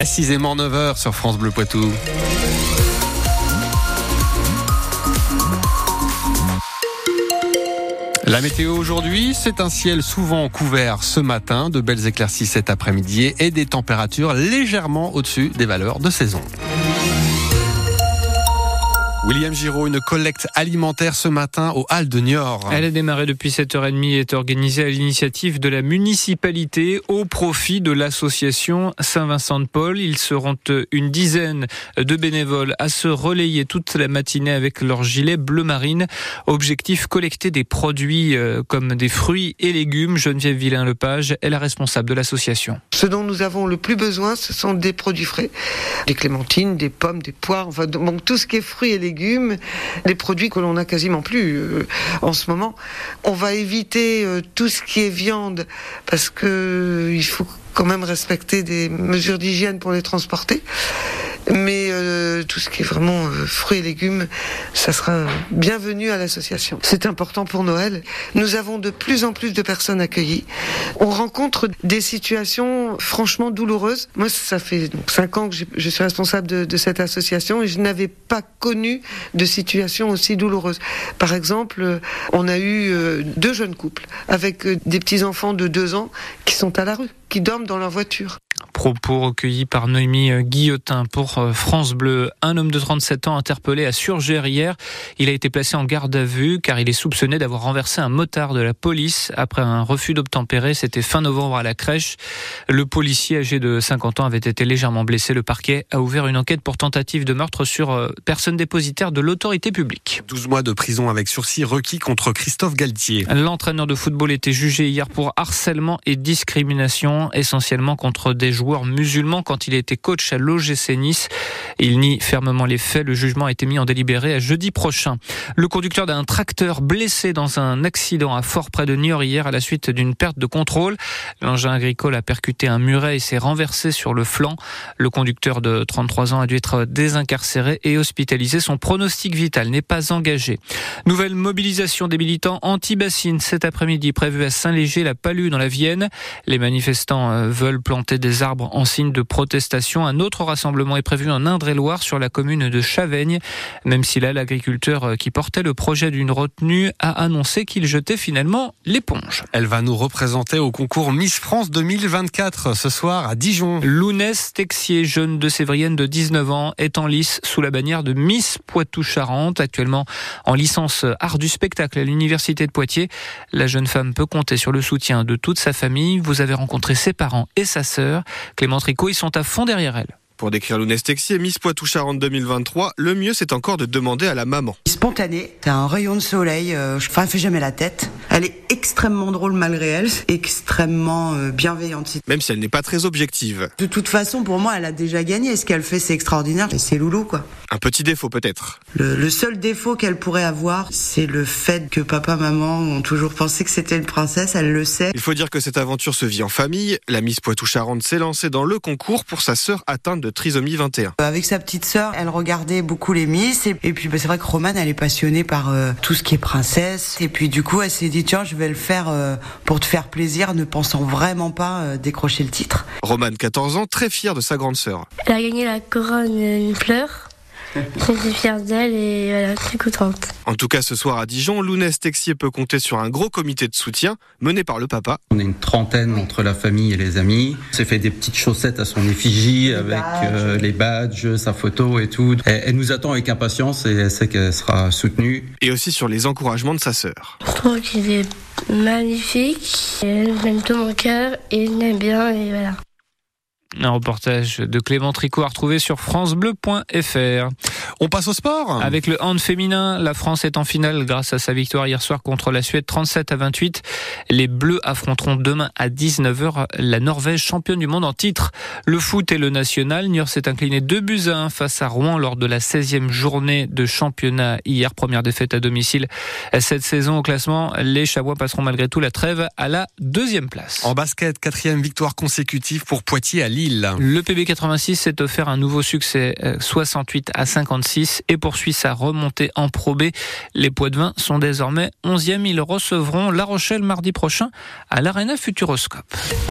Précisément 9h sur France Bleu Poitou. La météo aujourd'hui, c'est un ciel souvent couvert ce matin, de belles éclaircies cet après-midi et des températures légèrement au-dessus des valeurs de saison. William Giraud, une collecte alimentaire ce matin au Hall de Niort. Elle a démarré depuis 7h30 et est organisée à l'initiative de la municipalité au profit de l'association Saint-Vincent-de-Paul. Ils seront une dizaine de bénévoles à se relayer toute la matinée avec leur gilet bleu marine. Objectif collecter des produits euh, comme des fruits et légumes. Geneviève Villain-Lepage est la responsable de l'association. Ce dont nous avons le plus besoin, ce sont des produits frais. Des clémentines, des pommes, des poires, enfin donc tout ce qui est fruits et légumes des produits que l'on n'a quasiment plus euh, en ce moment. On va éviter euh, tout ce qui est viande parce que euh, faut quand même respecter des mesures d'hygiène pour les transporter. Mais euh, tout ce qui est vraiment euh, fruits et légumes, ça sera bienvenu à l'association. C'est important pour Noël. Nous avons de plus en plus de personnes accueillies. On rencontre des situations franchement douloureuses. Moi, ça fait cinq ans que je suis responsable de, de cette association et je n'avais pas connu de situation aussi douloureuse. Par exemple, euh, on a eu deux jeunes couples avec des petits enfants de deux ans qui sont à la rue, qui dorment dans leur voiture. Propos recueillis par Noémie Guillotin pour euh, France Bleu. Un homme de 37 ans interpellé à Surgère hier. Il a été placé en garde à vue car il est soupçonné d'avoir renversé un motard de la police après un refus d'obtempérer. C'était fin novembre à la crèche. Le policier âgé de 50 ans avait été légèrement blessé. Le parquet a ouvert une enquête pour tentative de meurtre sur euh, personne dépositaire de l'autorité publique. 12 mois de prison avec sursis requis contre Christophe Galtier. L'entraîneur de football était jugé hier pour harcèlement et discrimination, essentiellement contre des joueurs musulman quand il était coach à l'OGC Nice. Il nie fermement les faits. Le jugement a été mis en délibéré à jeudi prochain. Le conducteur d'un tracteur blessé dans un accident à Fort près de Niort hier à la suite d'une perte de contrôle. L'engin agricole a percuté un muret et s'est renversé sur le flanc. Le conducteur de 33 ans a dû être désincarcéré et hospitalisé. Son pronostic vital n'est pas engagé. Nouvelle mobilisation des militants anti-bassines cet après-midi prévue à Saint-Léger, la Palue dans la Vienne. Les manifestants euh, veulent planter des arbres en signe de protestation. Un autre rassemblement est prévu en Indre-et-Loire sur la commune de Chaveigne. Même si là, l'agriculteur euh, qui portait le projet d'une retenue a annoncé qu'il jetait finalement l'éponge. Elle va nous représenter au concours Miss France 2024 ce soir à Dijon. Lounès Texier, jeune de Sévrienne de 19 ans, est en lice sous la bannière de Miss Poitou-Charentes, actuellement en licence art du spectacle à l'université de Poitiers. La jeune femme peut compter sur le soutien de toute sa famille. Vous avez rencontré ses parents et sa sœur. Clément Tricot, ils sont à fond derrière elle. Pour décrire Lounès Texier, Miss Poitou-Charentes 2023, le mieux c'est encore de demander à la maman. Spontanée, c'est un rayon de soleil, euh, enfin elle fait jamais la tête. Elle est extrêmement drôle malgré elle, extrêmement euh, bienveillante. Même si elle n'est pas très objective. De toute façon, pour moi, elle a déjà gagné. Ce qu'elle fait, c'est extraordinaire. C'est loulou, quoi. Un petit défaut peut-être. Le, le, seul défaut qu'elle pourrait avoir, c'est le fait que papa, maman ont toujours pensé que c'était une princesse. Elle le sait. Il faut dire que cette aventure se vit en famille. La Miss Poitou-Charentes s'est lancée dans le concours pour sa sœur atteinte de trisomie 21. Avec sa petite sœur, elle regardait beaucoup les Miss. Et, et puis, bah, c'est vrai que Romane, elle est passionnée par euh, tout ce qui est princesse. Et puis, du coup, elle s'est dit, tiens, je vais le faire euh, pour te faire plaisir, ne pensant vraiment pas euh, décrocher le titre. Romane, 14 ans, très fière de sa grande sœur. Elle a gagné la couronne une fleur. J'étais fière d'elle et voilà, très contente. En tout cas, ce soir à Dijon, Lounès Texier peut compter sur un gros comité de soutien mené par le papa. On est une trentaine entre la famille et les amis. On s'est fait des petites chaussettes à son effigie Les avec badges. euh, les badges, sa photo et tout. Elle, elle nous attend avec impatience et elle sait qu'elle sera soutenue. Et aussi sur les encouragements de sa sœur. Je trouve qu'il est magnifique. Elle m'aime tout mon cœur et il m'aime bien et voilà. Un reportage de Clément Tricot à retrouver sur francebleu.fr. On passe au sport Avec le hand féminin, la France est en finale grâce à sa victoire hier soir contre la Suède 37 à 28. Les Bleus affronteront demain à 19h la Norvège championne du monde en titre. Le foot et le national, Niort s'est incliné 2 buts à 1 face à Rouen lors de la 16e journée de championnat hier. Première défaite à domicile cette saison au classement. Les Chamois passeront malgré tout la trêve à la deuxième place. En basket, quatrième victoire consécutive pour Poitiers à Lille. Le PB 86 s'est offert un nouveau succès, euh, 68 à 56, et poursuit sa remontée en Pro B. Les Poids-de-Vin sont désormais 11e. Ils recevront La Rochelle mardi prochain à l'Arena Futuroscope.